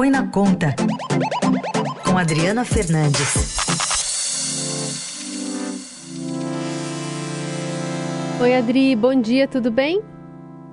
Põe na Conta, com Adriana Fernandes. Oi, Adri, bom dia, tudo bem?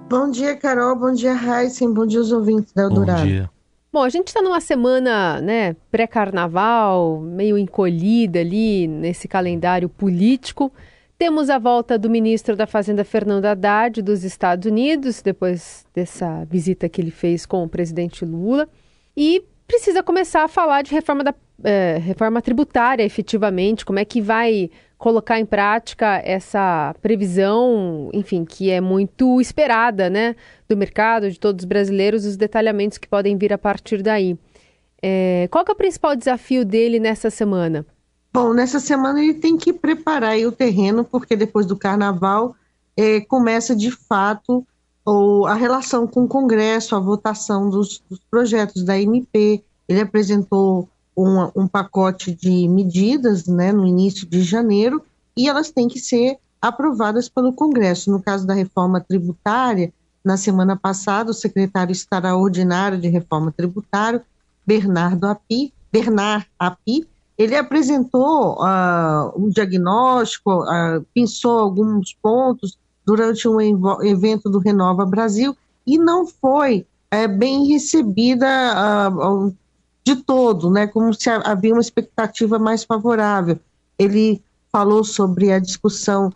Bom dia, Carol, bom dia, Heisen, bom dia, os ouvintes da Eldorado. Bom dia. Bom, a gente está numa semana né, pré-carnaval, meio encolhida ali nesse calendário político. Temos a volta do ministro da Fazenda, Fernando Haddad, dos Estados Unidos, depois dessa visita que ele fez com o presidente Lula. E precisa começar a falar de reforma, da, é, reforma tributária, efetivamente, como é que vai colocar em prática essa previsão, enfim, que é muito esperada, né, do mercado, de todos os brasileiros, os detalhamentos que podem vir a partir daí. É, qual é o principal desafio dele nessa semana? Bom, nessa semana ele tem que preparar o terreno, porque depois do carnaval é, começa de fato ou, a relação com o Congresso, a votação dos, dos projetos da MP. Ele apresentou um, um pacote de medidas né, no início de janeiro e elas têm que ser aprovadas pelo Congresso. No caso da reforma tributária, na semana passada, o secretário extraordinário de reforma tributária, Bernardo Api, Bernard Api, ele apresentou uh, um diagnóstico, uh, pensou alguns pontos durante um evento do Renova Brasil e não foi é, bem recebida uh, de todo, né, como se havia uma expectativa mais favorável. Ele falou sobre a discussão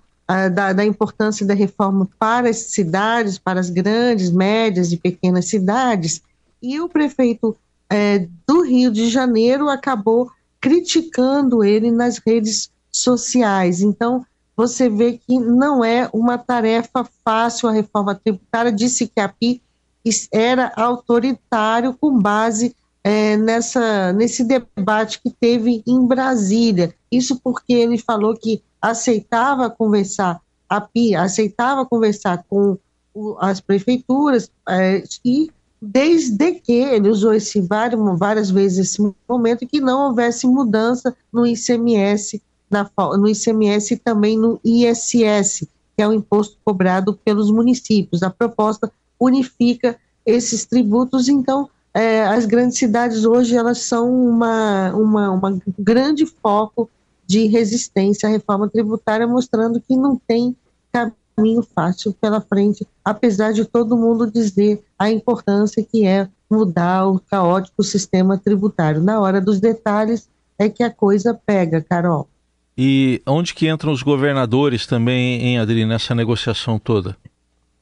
da, da, importância da reforma para as cidades, para as grandes, médias e pequenas cidades, e o prefeito é, do Rio de Janeiro acabou criticando ele nas redes sociais. Então, você vê que não é uma tarefa fácil a reforma tributária. Disse que a PI era autoritário com base é, nessa, nesse debate que teve em Brasília. Isso porque ele falou que aceitava conversar, a PI aceitava conversar com o, as prefeituras é, e desde que ele usou esse várias, várias vezes esse momento que não houvesse mudança no ICMS, na, no ICMS e também no ISS, que é o imposto cobrado pelos municípios. A proposta unifica esses tributos, então é, as grandes cidades hoje elas são uma, uma, uma grande foco de resistência à reforma tributária, mostrando que não tem caminho fácil pela frente, apesar de todo mundo dizer a importância que é mudar o caótico sistema tributário. Na hora dos detalhes é que a coisa pega, Carol. E onde que entram os governadores também, em Adri, nessa negociação toda?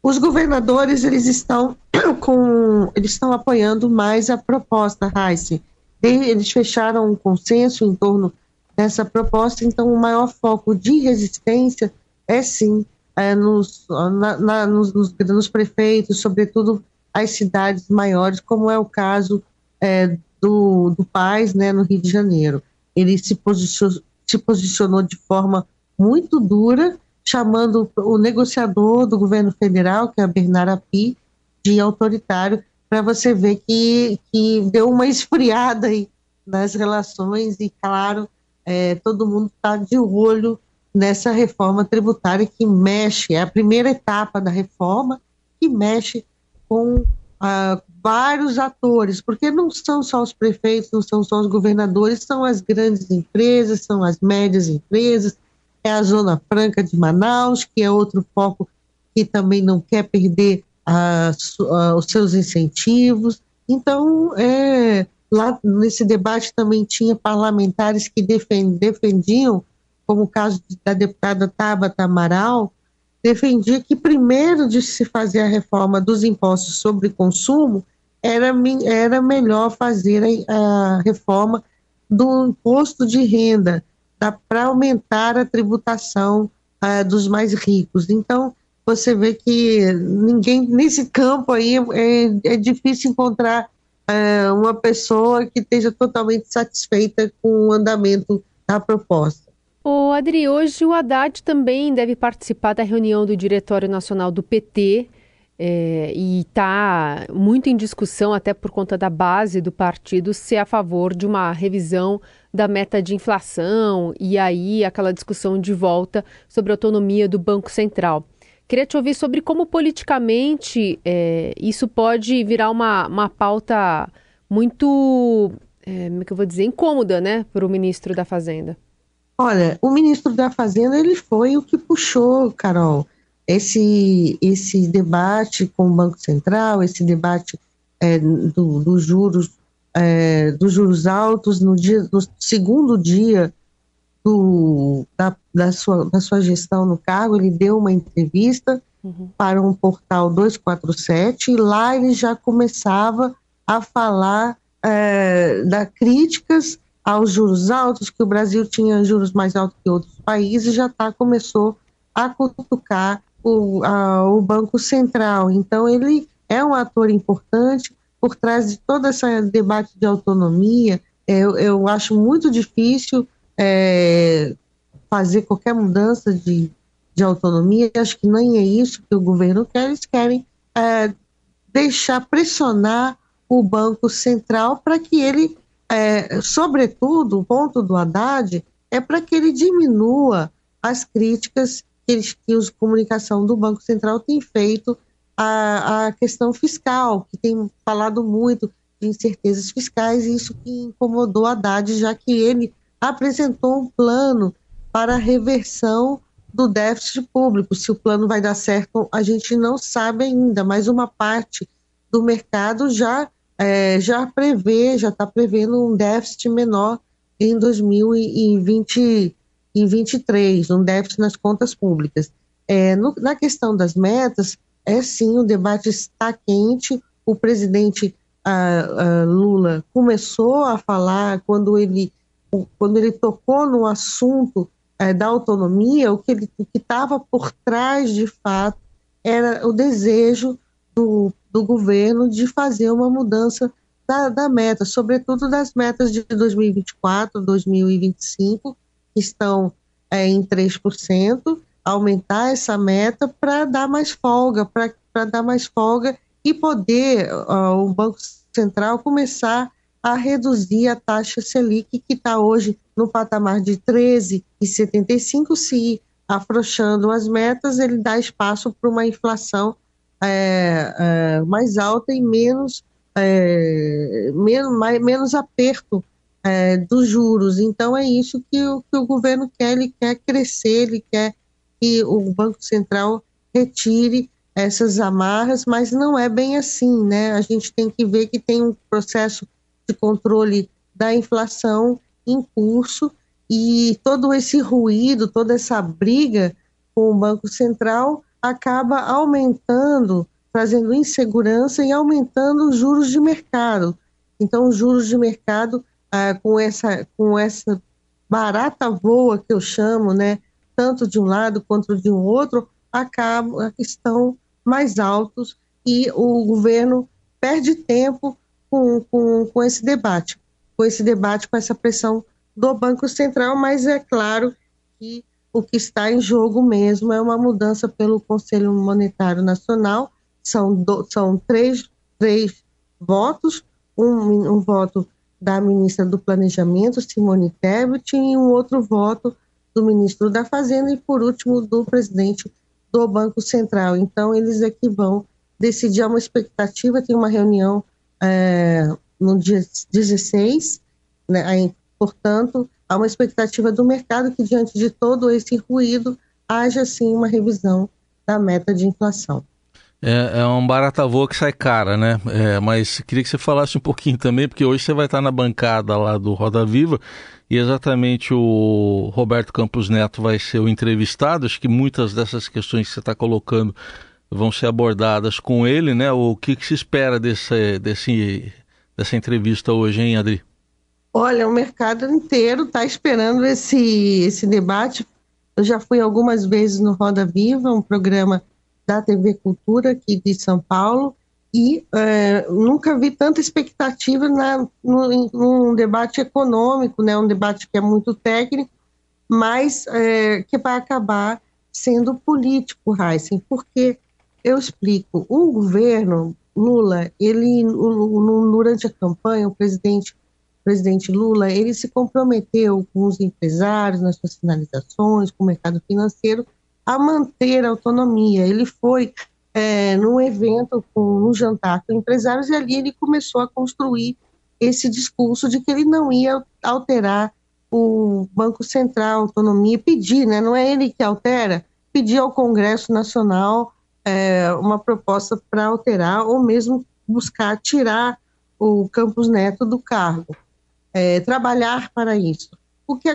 Os governadores eles estão com eles estão apoiando mais a proposta, Heise. Eles fecharam um consenso em torno dessa proposta, então o maior foco de resistência é sim é, nos, na, na, nos, nos, prefeitos, sobretudo as cidades maiores, como é o caso é, do, do Paz, né, no Rio de Janeiro. Ele se se posicionou de forma muito dura, chamando o negociador do governo federal, que é Bernard Api, de autoritário, para você ver que, que deu uma esfriada aí nas relações e, claro, é, todo mundo está de olho nessa reforma tributária que mexe, é a primeira etapa da reforma que mexe com ah, vários atores, porque não são só os prefeitos, não são só os governadores, são as grandes empresas, são as médias empresas, é a Zona Franca de Manaus, que é outro foco que também não quer perder ah, ah, os seus incentivos. Então, é, lá nesse debate também tinha parlamentares que defendiam, como o caso da deputada Tabata Amaral, defendia que primeiro de se fazer a reforma dos impostos sobre consumo, era, era melhor fazer a, a reforma do imposto de renda, para aumentar a tributação uh, dos mais ricos. Então, você vê que ninguém, nesse campo aí, é, é difícil encontrar uh, uma pessoa que esteja totalmente satisfeita com o andamento da proposta. Ô Adri, hoje o Haddad também deve participar da reunião do Diretório Nacional do PT é, e está muito em discussão, até por conta da base do partido, ser a favor de uma revisão da meta de inflação e aí aquela discussão de volta sobre a autonomia do Banco Central. Queria te ouvir sobre como politicamente é, isso pode virar uma, uma pauta muito, é, como é eu vou dizer, incômoda, né, para o ministro da Fazenda. Olha, o ministro da Fazenda ele foi o que puxou, Carol, esse esse debate com o Banco Central, esse debate é, do, dos juros é, dos juros altos no dia no segundo dia do, da, da, sua, da sua gestão no cargo, ele deu uma entrevista uhum. para um portal 247 e lá ele já começava a falar é, da críticas aos juros altos, que o Brasil tinha juros mais altos que outros países, já tá, começou a cutucar o, a, o Banco Central. Então, ele é um ator importante por trás de todo esse debate de autonomia. Eu, eu acho muito difícil é, fazer qualquer mudança de, de autonomia. Acho que nem é isso que o governo quer. Eles querem é, deixar pressionar o Banco Central para que ele, é, sobretudo, o ponto do Haddad é para que ele diminua as críticas que, eles, que a comunicação do Banco Central tem feito à, à questão fiscal, que tem falado muito de incertezas fiscais, e isso que incomodou Haddad, já que ele apresentou um plano para a reversão do déficit público. Se o plano vai dar certo, a gente não sabe ainda, mas uma parte do mercado já, é, já prevê, já está prevendo um déficit menor em 2023, um déficit nas contas públicas. É, no, na questão das metas, é sim, o debate está quente. O presidente a, a Lula começou a falar quando ele quando ele tocou no assunto é, da autonomia, o que estava por trás, de fato, era o desejo do, do governo de fazer uma mudança da, da, meta, sobretudo das metas de 2024, 2025, que estão é, em 3%, aumentar essa meta para dar mais folga, para dar mais folga e poder uh, o Banco Central começar a reduzir a taxa Selic, que está hoje no patamar de 13,75, se afrouxando as metas, ele dá espaço para uma inflação é, é, mais alta e menos, é, menos, mais, menos aperto é, dos juros. Então, é isso que o, que o governo quer, ele quer crescer, ele quer que o Banco Central retire essas amarras, mas não é bem assim, né? A gente tem que ver que tem um processo de controle da inflação em curso e todo esse ruído, toda essa briga com o Banco Central acaba aumentando, trazendo insegurança e aumentando os juros de mercado. Então, os juros de mercado, ah, com, essa, com essa barata voa que eu chamo, né, tanto de um lado quanto de um outro, acabam, estão mais altos e o governo perde tempo com, com, com esse debate, com esse debate, com essa pressão do Banco Central, mas é claro que o que está em jogo mesmo é uma mudança pelo Conselho Monetário Nacional. São, do, são três, três votos, um, um voto da ministra do Planejamento, Simone Tebet, e um outro voto do ministro da Fazenda e, por último, do presidente do Banco Central. Então, eles é que vão decidir. Há uma expectativa, tem uma reunião é, no dia 16, né, aí, portanto, há uma expectativa do mercado que, diante de todo esse ruído, haja sim uma revisão da meta de inflação. É, é um barata voa que sai cara, né? É, mas queria que você falasse um pouquinho também, porque hoje você vai estar na bancada lá do Roda Viva e exatamente o Roberto Campos Neto vai ser o entrevistado. Acho que muitas dessas questões que você está colocando vão ser abordadas com ele, né? O que, que se espera desse, desse, dessa entrevista hoje, hein, Adri? Olha, o mercado inteiro está esperando esse, esse debate. Eu já fui algumas vezes no Roda Viva, um programa da TV Cultura aqui de São Paulo, e é, nunca vi tanta expectativa na, no, num debate econômico, né, um debate que é muito técnico, mas é, que vai acabar sendo político, Heisen, porque eu explico. O governo Lula, ele durante a campanha, o presidente, presidente Lula, ele se comprometeu com os empresários nas suas sinalizações, com o mercado financeiro, a manter a autonomia. Ele foi é, num evento, com um jantar com empresários, e ali ele começou a construir esse discurso de que ele não ia alterar o Banco Central, autonomia, pedir, né? não é ele que altera, pedir ao Congresso Nacional é, uma proposta para alterar ou mesmo buscar tirar o Campos Neto do cargo, é, trabalhar para isso. Porque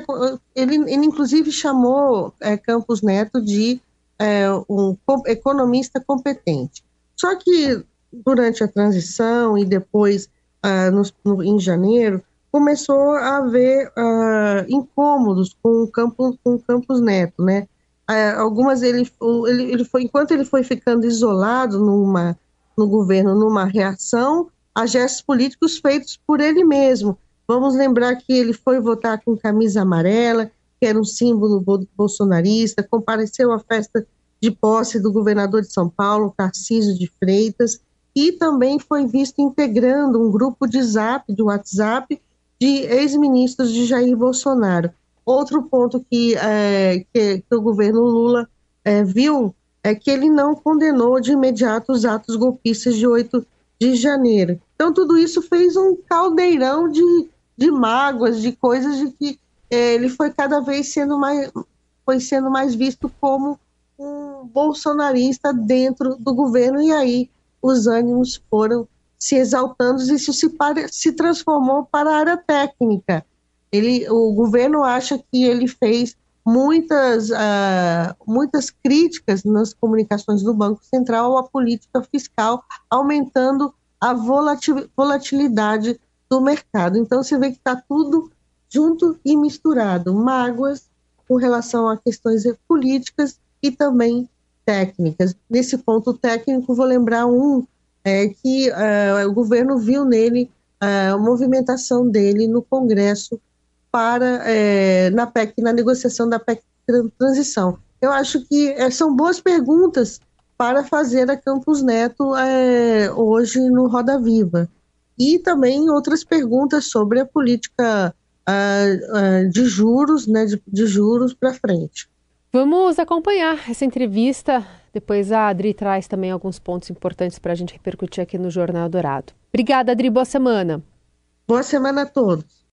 ele, ele inclusive chamou é, Campos Neto de é, um economista competente. Só que durante a transição e depois ah, no, no, em janeiro começou a haver ah, incômodos com o Campos, com o Campos Neto, né? Ah, algumas ele, ele, ele foi enquanto ele foi ficando isolado numa no governo numa reação a gestos políticos feitos por ele mesmo. Vamos lembrar que ele foi votar com camisa amarela, que era um símbolo bolsonarista, compareceu à festa de posse do governador de São Paulo, Tarcísio de Freitas, e também foi visto integrando um grupo de zap, de WhatsApp, de ex-ministros de Jair Bolsonaro. Outro ponto que, é, que, que o governo Lula é, viu é que ele não condenou de imediato os atos golpistas de 8 de janeiro. Então, tudo isso fez um caldeirão de, de mágoas, de coisas de que é, ele foi cada vez sendo mais, foi sendo mais visto como um bolsonarista dentro do governo, e aí os ânimos foram se exaltando e isso se, para, se transformou para a área técnica. Ele, o governo acha que ele fez muitas, uh, muitas críticas nas comunicações do Banco Central à política fiscal, aumentando a volatilidade do mercado. Então, você vê que está tudo junto e misturado. Mágoas com relação a questões políticas e também técnicas. Nesse ponto técnico, vou lembrar um é, que uh, o governo viu nele uh, a movimentação dele no Congresso para é, na PEC, na negociação da PEC transição. Eu acho que são boas perguntas para fazer a Campos Neto hoje no Roda Viva. E também outras perguntas sobre a política uh, uh, de juros, né, de, de juros para frente. Vamos acompanhar essa entrevista. Depois a Adri traz também alguns pontos importantes para a gente repercutir aqui no Jornal Dourado. Obrigada, Adri. Boa semana. Boa semana a todos.